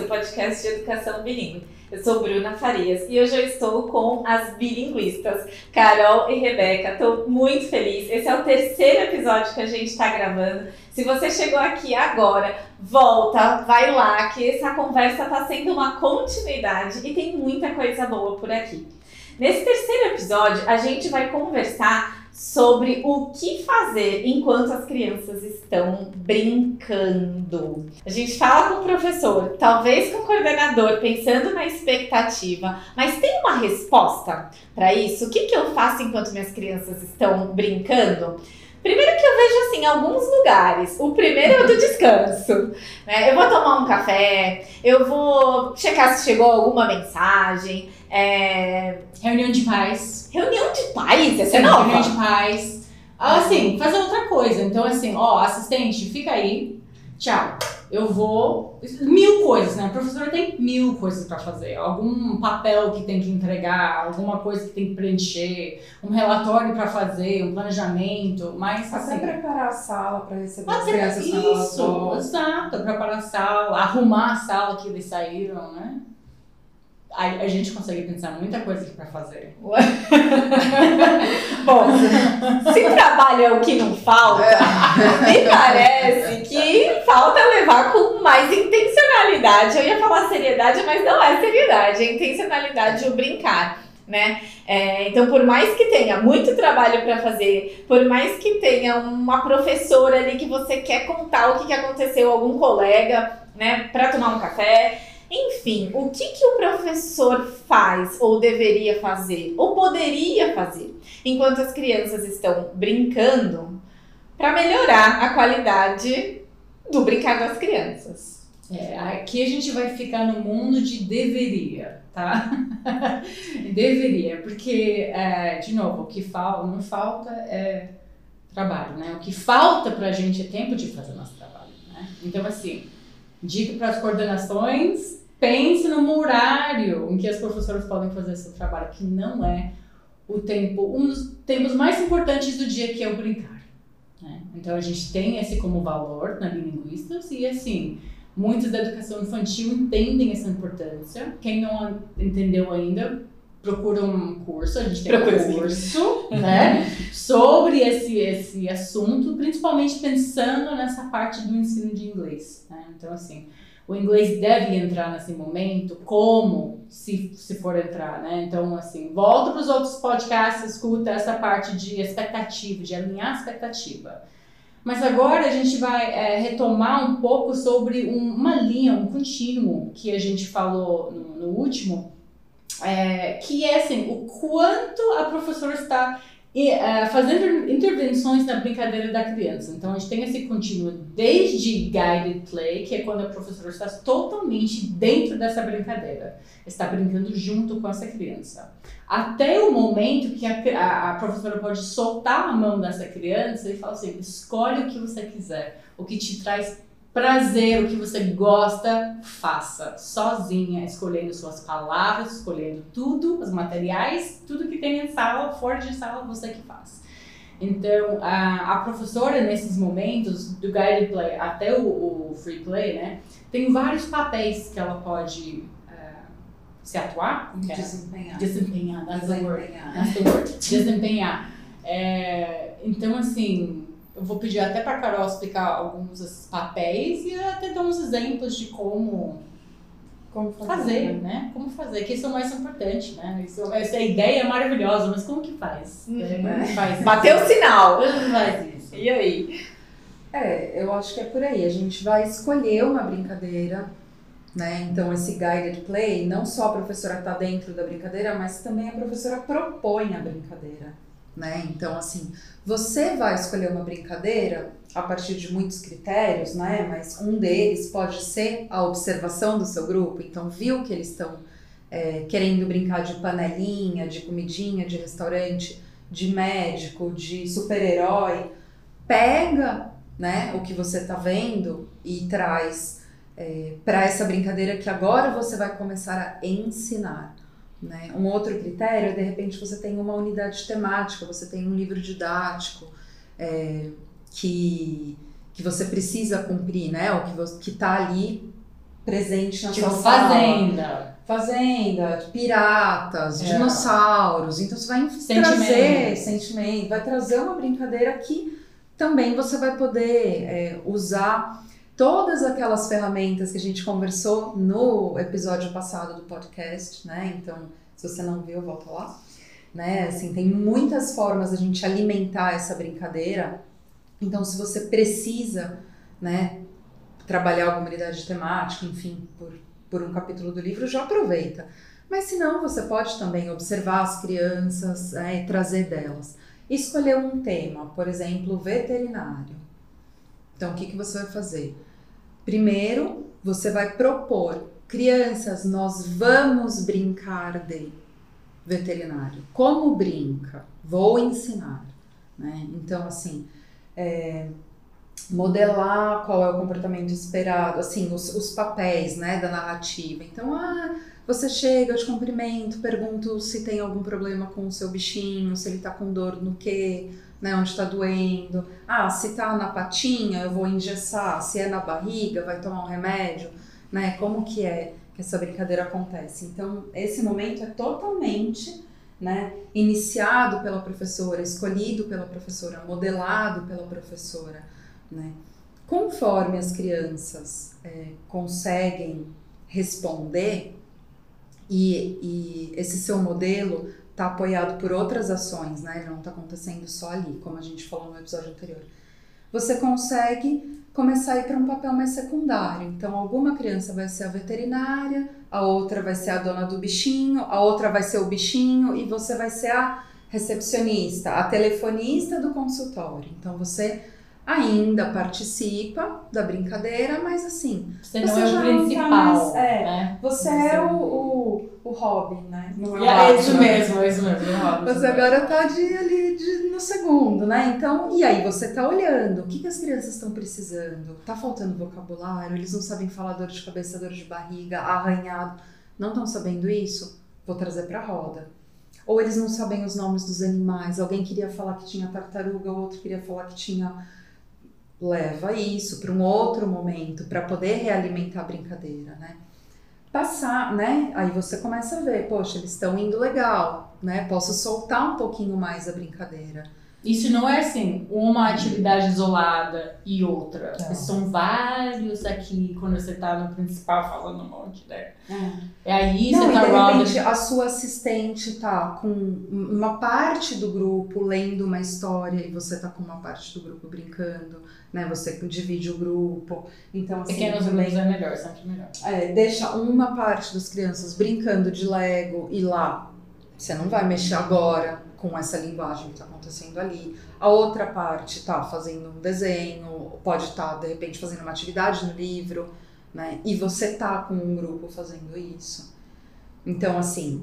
seu podcast de educação bilíngue. Eu sou Bruna Farias e hoje eu estou com as bilinguistas Carol e Rebeca. Estou muito feliz. Esse é o terceiro episódio que a gente está gravando. Se você chegou aqui agora, volta, vai lá, que essa conversa está sendo uma continuidade e tem muita coisa boa por aqui. Nesse terceiro episódio, a gente vai conversar sobre o que fazer enquanto as crianças estão brincando. A gente fala com o professor, talvez com o coordenador, pensando na expectativa, mas tem uma resposta para isso? O que, que eu faço enquanto minhas crianças estão brincando? Primeiro que eu vejo assim, alguns lugares. O primeiro é o do descanso. Né? Eu vou tomar um café, eu vou checar se chegou alguma mensagem. É... Reunião de pais. Reunião de pais? Essa é nova? Reunião de pais. Ah, assim, fazer outra coisa. Então, assim, ó, assistente, fica aí. Tchau. Eu vou. Mil coisas, né? A professora tem mil coisas para fazer. Algum papel que tem que entregar, alguma coisa que tem que preencher, um relatório para fazer, um planejamento. Mas. Até assim, preparar a sala para receber as crianças isso, exato, preparar a sala, arrumar a sala que eles saíram, né? A, a gente consegue pensar muita coisa aqui pra fazer. Bom, se trabalho é o que não falta, me parece que falta levar com mais intencionalidade. Eu ia falar seriedade, mas não é seriedade, é intencionalidade o brincar. Né? É, então, por mais que tenha muito trabalho para fazer, por mais que tenha uma professora ali que você quer contar o que, que aconteceu, algum colega, né, para tomar um café, enfim, o que, que o professor faz ou deveria fazer ou poderia fazer enquanto as crianças estão brincando para melhorar a qualidade do brincar das crianças? É, aqui a gente vai ficar no mundo de deveria, tá? deveria, porque, é, de novo, o que falta, não falta é trabalho, né? O que falta pra gente é tempo de fazer nosso trabalho, né? Então, assim, dica para as coordenações, pense no horário em que as professoras podem fazer seu trabalho, que não é o tempo, um dos tempos mais importantes do dia, que é o brincar. Né? Então, a gente tem esse como valor na Bilinguistas e, assim, muitos da educação infantil entendem essa importância. Quem não entendeu ainda, procura um curso, a gente tem Procura um sim. curso, né, sobre esse, esse assunto, principalmente pensando nessa parte do ensino de inglês, né? Então, assim, o inglês deve entrar nesse momento, como se, se for entrar, né? Então, assim, volta para os outros podcasts, escuta essa parte de expectativa, de alinhar a expectativa. Mas agora a gente vai é, retomar um pouco sobre um- uma linha, um contínuo que a gente falou no, no último, é, que é assim, o quanto a professora está e, é, fazendo intervenções na brincadeira da criança. Então a gente tem esse contínuo desde guided play, que é quando a professora está totalmente dentro dessa brincadeira, está brincando junto com essa criança, até o momento que a, a, a professora pode soltar a mão dessa criança e falar assim: escolhe o que você quiser, o que te traz prazer, o que você gosta, faça sozinha, escolhendo suas palavras, escolhendo tudo, os materiais, tudo que tem em sala, fora de sala, você que faz. Então, a, a professora, nesses momentos, do guided play até o, o free play, né, tem vários papéis que ela pode eh, se atuar, como que é? Desempenhar. desempenhar, that's the word. Desempenhar. That's the word. Desempenhar. É, então, assim, eu vou pedir até para Carol explicar alguns desses papéis e até dar uns exemplos de como Como fazer? fazer, né? né? Como fazer, que isso é o mais importante, né? Isso, essa ideia é maravilhosa, mas como que faz? Uhum. É, Como que faz? Bateu o sinal. Como faz isso? E aí? É, eu acho que é por aí. A gente vai escolher uma brincadeira, né? Então, esse guided play, não só a professora está dentro da brincadeira, mas também a professora propõe a brincadeira, né? Então, assim, você vai escolher uma brincadeira a partir de muitos critérios, né? Mas um deles pode ser a observação do seu grupo. Então, viu que eles estão é, querendo brincar de panelinha, de comidinha, de restaurante, de médico, de super-herói. Pega né, o que você está vendo e traz é, para essa brincadeira que agora você vai começar a ensinar. Né? Um outro critério é, de repente, você tem uma unidade temática, você tem um livro didático é, que, que você precisa cumprir, né? Ou que, você, que tá ali presente na Tipo, sua sala. fazenda. Fazenda, piratas, É. dinossauros. Então você vai Sentimento. trazer sentimento, vai trazer uma brincadeira que também você vai poder é, usar todas aquelas ferramentas que a gente conversou no episódio passado do podcast, né? Então, se você não viu, volta lá. Né? Assim, tem muitas formas da gente alimentar essa brincadeira. Então, se você precisa, né, trabalhar alguma unidade temática, enfim, por, por um capítulo do livro, já aproveita. Mas se não, você pode também observar as crianças né, e trazer delas. Escolher um tema, por exemplo, veterinário. Então, o que, que você vai fazer? Primeiro, você vai propor, crianças, nós vamos brincar de veterinário. Como brinca? Vou ensinar. Né? Então, assim, é, modelar qual é o comportamento esperado, assim, os, os papéis né, da narrativa. Então, ah, você chega, eu te cumprimento, pergunto se tem algum problema com o seu bichinho, se ele tá com dor no quê, né, onde tá doendo. Ah, se tá na patinha, eu vou engessar, se é na barriga, vai tomar um remédio, né? Como que é que essa brincadeira acontece? Então, esse momento é totalmente né, iniciado pela professora, escolhido pela professora, modelado pela professora, né? Conforme as crianças é, conseguem responder e, e esse seu modelo está apoiado por outras ações, né? Ele não está acontecendo só ali, como a gente falou no episódio anterior. Você consegue começar a ir para um papel mais secundário. Então, alguma criança vai ser a veterinária, a outra vai ser a dona do bichinho, a outra vai ser o bichinho e você vai ser a recepcionista, a telefonista do consultório. Então, você ainda participa da brincadeira, mas assim, Você não Você é já o não tá principal. mais- é. né? você Você- é o, o, o hobby, né? Não é o É isso mesmo, é isso mesmo. Rob, Você agora tá ali de- no segundo, né? Então, e aí você tá olhando, o que, que as crianças estão precisando? Tá faltando vocabulário? Eles não sabem falar dor de cabeça, dor de barriga, arranhado. Não estão sabendo isso? Vou trazer pra roda. Ou eles não sabem os nomes dos animais. Alguém queria falar que tinha tartaruga, o outro queria falar que tinha. Leva isso para um outro momento, para poder realimentar a brincadeira, né? Passar, né? Aí você começa a ver, poxa, eles estão indo legal, né? Posso soltar um pouquinho mais a brincadeira. Isso não é assim, uma atividade isolada e outra. Não. São vários aqui, quando você tá no principal falando um monte, né? É aí Não, você tá de roda. repente a sua assistente tá com uma parte do grupo lendo uma história e você tá com uma parte do grupo brincando, né? Você divide o grupo. Então, assim, Pequenos também, grupos é melhor, sempre melhor. é, deixa uma parte das crianças brincando de Lego e lá você não vai mexer agora com essa linguagem que está acontecendo ali. A outra parte tá fazendo um desenho, pode estar de repente fazendo uma atividade no livro, né? E você tá com um grupo fazendo isso. Então, assim,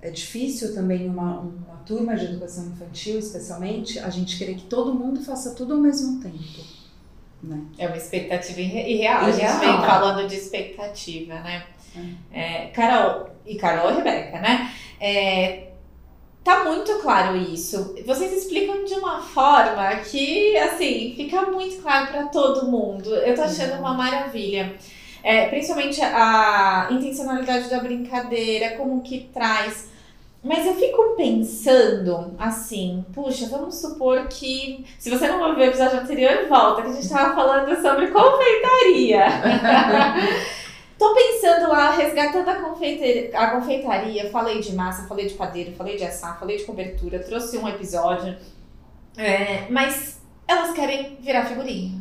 é difícil também uma, uma turma de educação infantil, especialmente, a gente querer que todo mundo faça tudo ao mesmo tempo. Né? É uma expectativa irre- irreal. A gente Irreal. vem falando de expectativa, né? É, Carol e Carol e Rebeca, né? É, tá muito claro isso. Vocês explicam de uma forma que, assim, fica muito claro para todo mundo. Eu tô achando uma maravilha. É, principalmente a intencionalidade da brincadeira, como que traz. Mas eu fico pensando assim, puxa, vamos supor que. Se você não ouviu o episódio anterior, volta, que a gente tava falando sobre confeitaria. Tô pensando lá, resgatando a, confeite- a confeitaria. Falei de massa, falei de padeiro, falei de assar, falei de cobertura, trouxe um episódio. É, mas elas querem virar figurinha.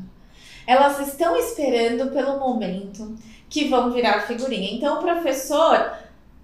Elas estão esperando pelo momento que vão virar figurinha. Então o professor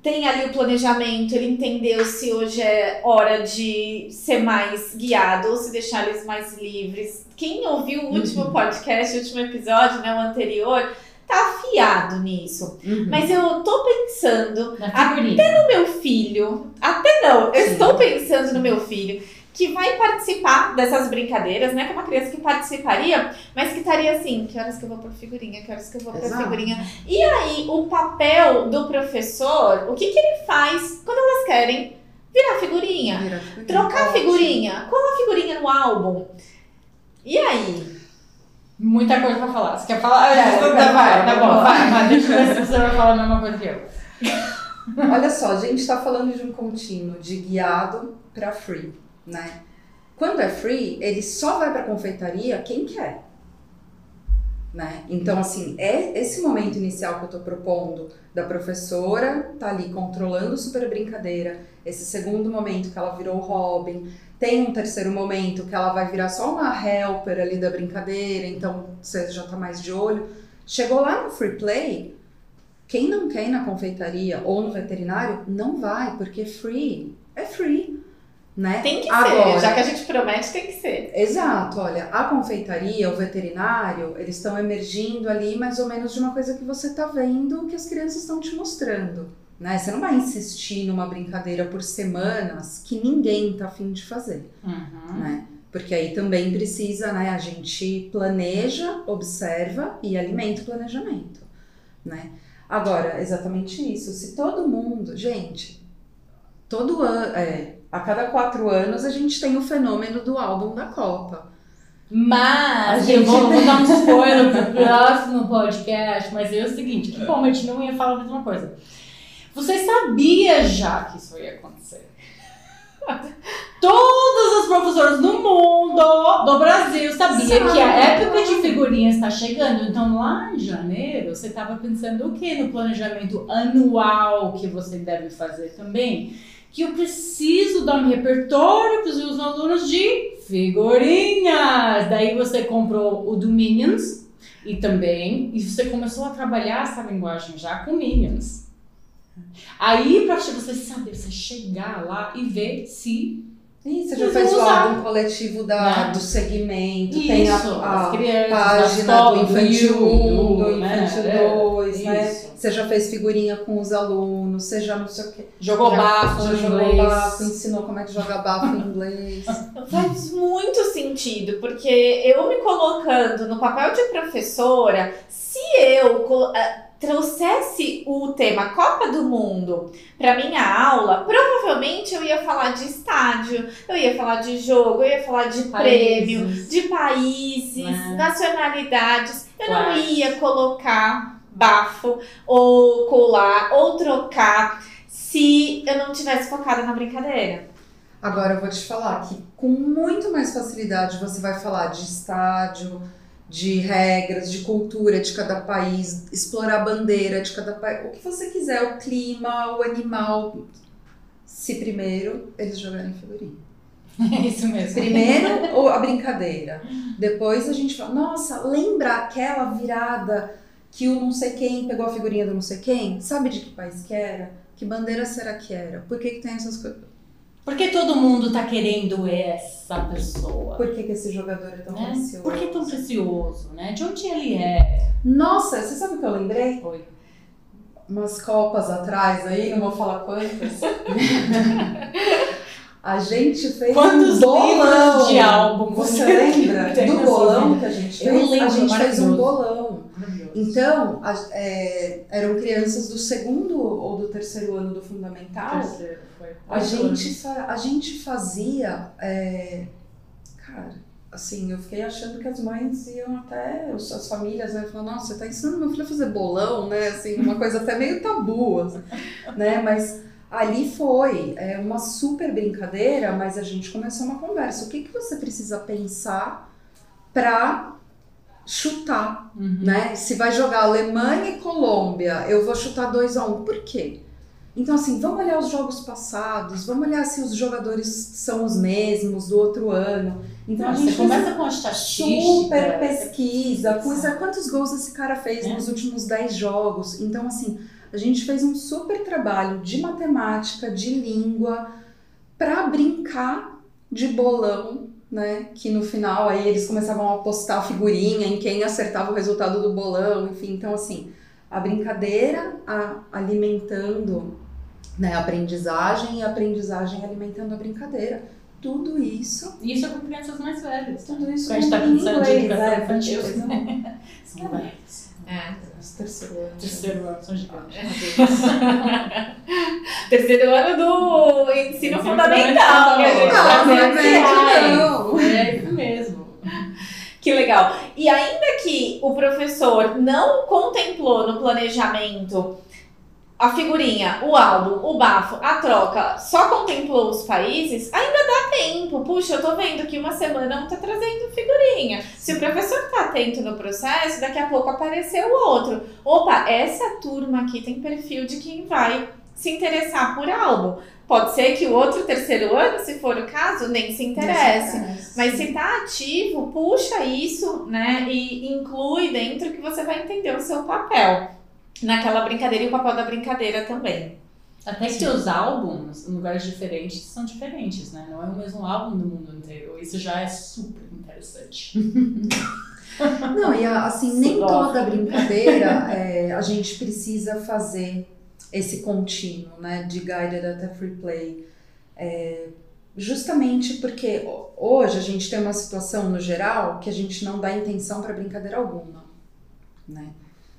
tem ali o planejamento, ele entendeu se hoje é hora de ser mais guiado ou se deixar eles mais livres. Quem ouviu o último podcast, o último episódio, né, o anterior, tá afiado nisso. Mas eu tô pensando figurinha. no meu filho, até não, eu Sim. estou pensando no meu filho, que vai participar dessas brincadeiras, né? Que é uma criança que participaria, mas que estaria assim, que horas que eu vou pra figurinha, que horas que eu vou pra Exato. figurinha. E aí, o papel do professor, o que que ele faz quando elas querem virar figurinha? Vira figurinha. Trocar figurinha, colar figurinha no álbum. E aí? Muita coisa pra falar. Você quer falar? É, tá, vai, tá bom, vai, vai. Deixa eu ver se você vai falar a mesma coisa que eu. Olha só, a gente está falando de um contínuo de guiado para free, né? Quando é free, ele só vai para confeitaria quem quer, né? Então, assim, é esse momento inicial que eu estou propondo da professora tá ali controlando super brincadeira, esse segundo momento que ela virou Robin, tem um terceiro momento que ela vai virar só uma helper ali da brincadeira, então você já tá mais de olho. Chegou lá no free play, quem não quer ir na confeitaria ou no veterinário, não vai, porque free é free, né? Tem que Agora- ser, já que a gente promete, tem que ser. Exato, olha, a confeitaria, o veterinário, eles estão emergindo ali mais ou menos de uma coisa que você tá vendo que as crianças estão te mostrando, né? Você não vai insistir numa brincadeira por semanas que ninguém tá afim de fazer Uhum. né? Porque aí também precisa, né? A gente planeja, observa e alimenta o planejamento, né? Agora, exatamente isso. Se todo mundo, gente, todo ano, é, a cada quatro anos a gente tem o fenômeno do álbum da Copa. Mas, eu vou, vou dar um spoiler pro próximo podcast, mas é o seguinte, que como a gente não ia falar a mesma coisa. Você sabia já que isso ia acontecer. Todas as professoras do mundo, do Brasil, sabia Sabe. que a época de figurinhas está chegando. Então, lá em janeiro, você estava pensando o que no planejamento anual que você deve fazer também? Que eu preciso dar um repertório para os meus alunos de figurinhas. Daí você comprou o do Minions e também, e você começou a trabalhar essa linguagem já com Minions. Aí, para você saber, você chegar lá e ver se Ih, você já fez o álbum coletivo da, Né? do segmento, tem isso, a, as a crianças, página escola, do Infantil 1, do né? Infantil É, 2, né? isso. Você já fez figurinha com os alunos, você já não sei o quê. Jogou já, bafo já jogou inglês. bafo, ensinou como é que joga bafo em inglês. Faz muito sentido, porque eu me colocando no papel de professora, se eu colo- eh, trouxesse o tema Copa do Mundo para minha aula, provavelmente eu ia falar de estádio, eu ia falar de jogo, eu ia falar de prêmio, Países. de países, Né? nacionalidades. Eu não ia colocar bafo ou colar ou trocar se eu não tivesse focada na brincadeira. Agora eu vou te falar que com muito mais facilidade você vai falar de estádio, de regras, de cultura de cada país, explorar a bandeira de cada país, o que você quiser, o clima, o animal. Se primeiro eles jogarem figurinha. É isso mesmo. Primeiro ou a brincadeira. Depois a gente fala, nossa, lembra aquela virada que o não sei quem pegou a figurinha do não sei quem? Sabe de que país que era? Que bandeira será que era? Por que, que tem essas coisas? Por que todo mundo tá querendo essa pessoa? Por que, que esse jogador é tão Né? precioso? Por que tão precioso, né? De onde ele é? Nossa, você sabe o que eu lembrei? Oi. Umas copas atrás aí, não vou falar quantas. a gente fez Quantos um bolão. de álbum Você lembra do bolão que a gente Eu fez? lembro, a gente fez um bolão. Então, a- é, eram crianças do segundo ou do terceiro ano do fundamental. Terceiro, foi. A gente, fa- a gente fazia. é, cara, assim, eu fiquei achando que as mães iam até. As famílias, né? Falaram, nossa, você tá ensinando meu filho a fazer bolão, né? Assim, uma coisa até meio tabu, assim, né? Mas ali foi é, uma super brincadeira, mas a gente começou uma conversa. O que, que você precisa pensar pra chutar Uhum. né? Se vai jogar Alemanha e Colômbia, eu vou chutar 2 a 1 Um. Por quê? Então, assim, vamos olhar os jogos passados, vamos olhar se os jogadores são os mesmos do outro ano. Então, a Não, gente começa com a estatística. super pesquisa, coisa, quantos gols esse cara fez É. nos últimos 10 jogos. Então, assim, a gente fez um super trabalho de matemática, de língua, para brincar de bolão, né? Que no final aí eles começavam a postar figurinha em quem acertava o resultado do bolão, enfim. Então, assim, a brincadeira a- alimentando né, a aprendizagem e a aprendizagem alimentando a brincadeira. Tudo isso, Isso é com crianças mais velhas. tudo isso a gente tá em pensando de educação né? infantil. São velhos. É. os terceiro ano. Terceiro ano, são gigantes. Terceiro ano do ensino Ensino fundamental, fundamental. Não, não é não. É isso mesmo. Que legal. E ainda que o professor não contemplou no planejamento a figurinha, o álbum, o bafo, a troca, só contemplou os países, ainda dá tempo. Puxa, eu tô vendo que uma semana não tá trazendo figurinha. Se o professor tá atento no processo, daqui a pouco apareceu o outro. Opa, essa turma aqui tem perfil de quem vai se interessar por álbum. Pode ser que o outro terceiro ano, se for o caso, nem se interesse. Mas se tá ativo, puxa isso, né? E inclui dentro que você vai entender o seu papel naquela brincadeira e o papel da brincadeira também. Até que os álbuns, em lugares diferentes, são diferentes, né? Não é o mesmo álbum no mundo inteiro. Isso já é super interessante. Não, e assim, nem toda brincadeira é, a gente precisa fazer esse contínuo, né? De guided até free play. É, justamente porque hoje a gente tem uma situação no geral que a gente não dá intenção para brincadeira alguma, né?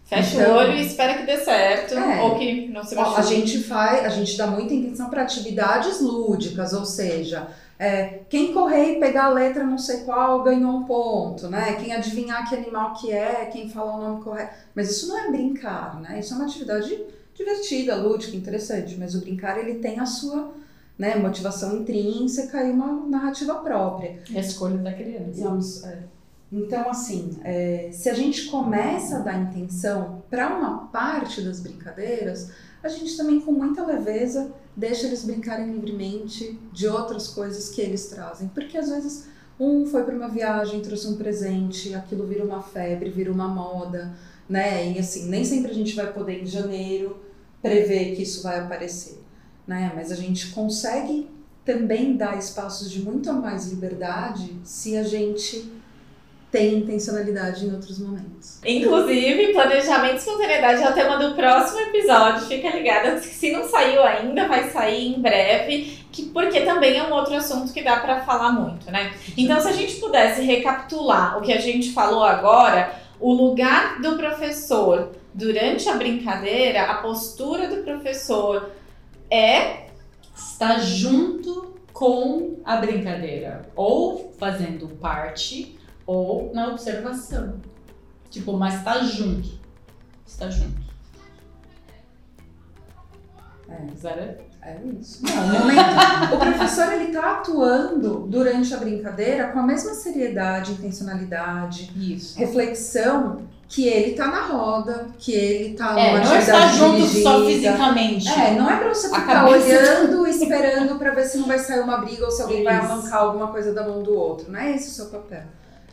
Fecha então, o olho e espera que dê certo, é, ou que não se machuque. A gente faz, a gente dá muita intenção para atividades lúdicas, ou seja, é, quem correr e pegar a letra não sei qual ganhou um ponto, né? Quem adivinhar que animal que é, quem falar o nome correto. Mas isso não é brincar, né? Isso é uma atividade divertida, lúdica, interessante. Mas o brincar ele tem a sua né, motivação intrínseca e uma narrativa própria. É a escolha da criança. é. Então, assim, é, se a gente começa a dar intenção para uma parte das brincadeiras, a gente também, com muita leveza, deixa eles brincarem livremente de outras coisas que eles trazem. Porque às vezes um foi para uma viagem, trouxe um presente, aquilo vira uma febre, vira uma moda, né? E assim, nem sempre a gente vai poder em janeiro prever que isso vai aparecer, né? Mas a gente consegue também dar espaços de muito mais liberdade se a gente tem intencionalidade em outros momentos. Inclusive, planejamento e espontaneidade é o tema do próximo episódio. Fica ligada, se não saiu ainda, vai sair em breve, que, porque também é um outro assunto que dá para falar muito, né? Então, se a gente pudesse recapitular o que a gente falou agora, o lugar do professor durante a brincadeira, a postura do professor é estar junto com a brincadeira, ou fazendo parte ou na observação. Tipo, mas tá junto. Está junto. É, Zara, é isso. Não, no momento, o professor ele tá atuando durante a brincadeira com a mesma seriedade, intencionalidade, isso. reflexão que ele tá na roda, que ele tá é, numa não está junto dirigida. só fisicamente. É, não é pra você ficar olhando, esperando para ver se não vai sair uma briga ou se alguém vai arrancar alguma coisa da mão do outro. Não é esse o seu papel.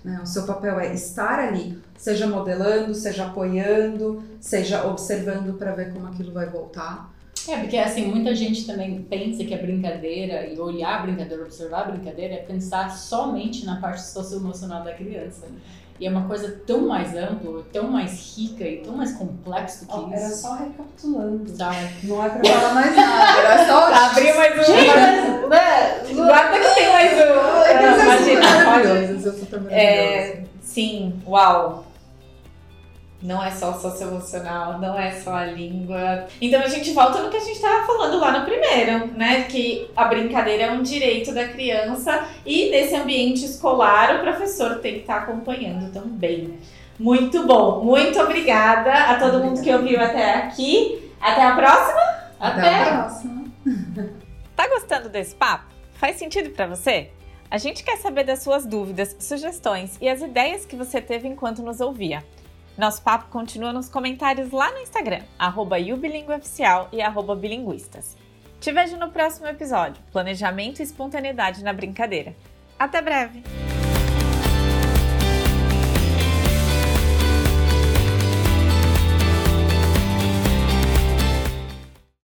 Né? O seu papel é estar ali, seja modelando, seja apoiando, seja observando para ver como aquilo vai voltar. É, porque assim, muita gente também pensa que a brincadeira e olhar a brincadeira, observar a brincadeira é pensar somente na parte socioemocional da criança. E é uma coisa tão mais ampla, tão mais rica e tão mais complexa do que oh, isso. Era só recapitulando. Tá. Não é pra falar mais nada, era só... Abrir mais um. Gente, né? Guarda que tem mais um. Imagina, é, Sim, uau não é só socioemocional, não é só a língua. Então a gente volta no que a gente estava falando lá no primeiro, né? Que a brincadeira é um direito da criança e nesse ambiente escolar o professor tem que estar tá acompanhando também. Muito bom, muito obrigada a todo obrigada. mundo que ouviu até aqui. Até a próxima. Até, até a próxima. tá gostando desse papo? Faz sentido para você? A gente quer saber das suas dúvidas, sugestões e as ideias que você teve enquanto nos ouvia. Nosso papo continua nos comentários lá no Instagram, arroba e arroba bilinguistas. Te vejo no próximo episódio, Planejamento e Espontaneidade na Brincadeira. Até breve!